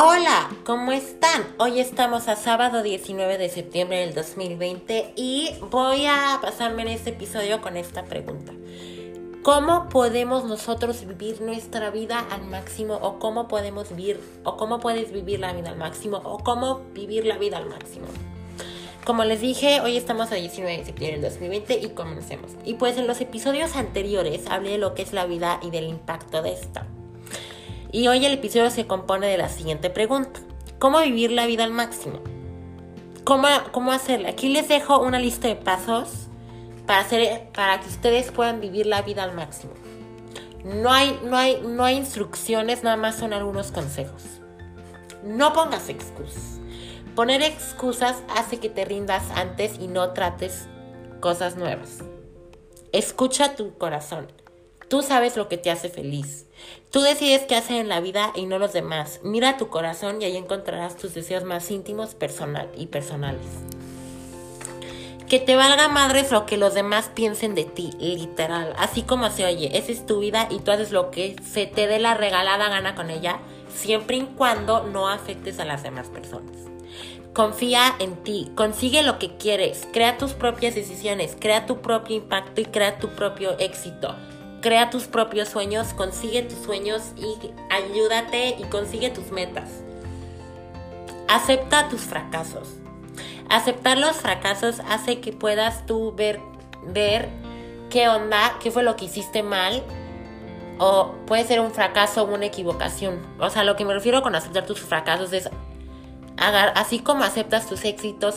Hola, ¿cómo están? Hoy estamos a sábado 19 de septiembre del 2020 y voy a pasarme en este episodio con esta pregunta. ¿Cómo podemos nosotros vivir nuestra vida al máximo o cómo podemos vivir o cómo puedes vivir la vida al máximo o cómo vivir la vida al máximo? Como les dije, hoy estamos a 19 de septiembre del 2020 y comencemos. Y pues en los episodios anteriores hablé de lo que es la vida y del impacto de esta. Y hoy el episodio se compone de la siguiente pregunta. ¿Cómo vivir la vida al máximo? ¿Cómo, cómo hacerla? Aquí les dejo una lista de pasos para, hacer, para que ustedes puedan vivir la vida al máximo. No hay, no, hay, no hay instrucciones, nada más son algunos consejos. No pongas excusas. Poner excusas hace que te rindas antes y no trates cosas nuevas. Escucha tu corazón. Tú sabes lo que te hace feliz. Tú decides qué hacer en la vida y no los demás. Mira tu corazón y ahí encontrarás tus deseos más íntimos personal y personales. Que te valga madres lo que los demás piensen de ti, literal. Así como se oye, esa es tu vida y tú haces lo que se te dé la regalada gana con ella, siempre y cuando no afectes a las demás personas. Confía en ti, consigue lo que quieres, crea tus propias decisiones, crea tu propio impacto y crea tu propio éxito. Crea tus propios sueños, consigue tus sueños y ayúdate y consigue tus metas. Acepta tus fracasos. Aceptar los fracasos hace que puedas tú ver, ver qué onda, qué fue lo que hiciste mal. O puede ser un fracaso o una equivocación. O sea, lo que me refiero con aceptar tus fracasos es así como aceptas tus éxitos,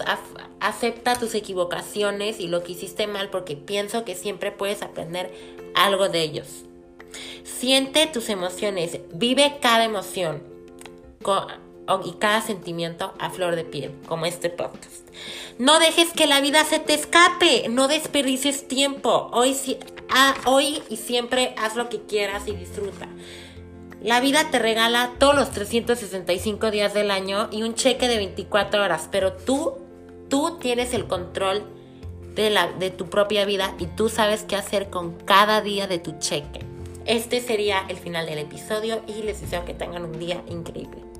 acepta tus equivocaciones y lo que hiciste mal porque pienso que siempre puedes aprender algo de ellos. Siente tus emociones, vive cada emoción y cada sentimiento a flor de piel, como este podcast. No dejes que la vida se te escape, no desperdicies tiempo. Hoy, ah, hoy y siempre haz lo que quieras y disfruta. La vida te regala todos los 365 días del año y un cheque de 24 horas, pero tú, tú tienes el control de, la, de tu propia vida y tú sabes qué hacer con cada día de tu cheque. Este sería el final del episodio y les deseo que tengan un día increíble.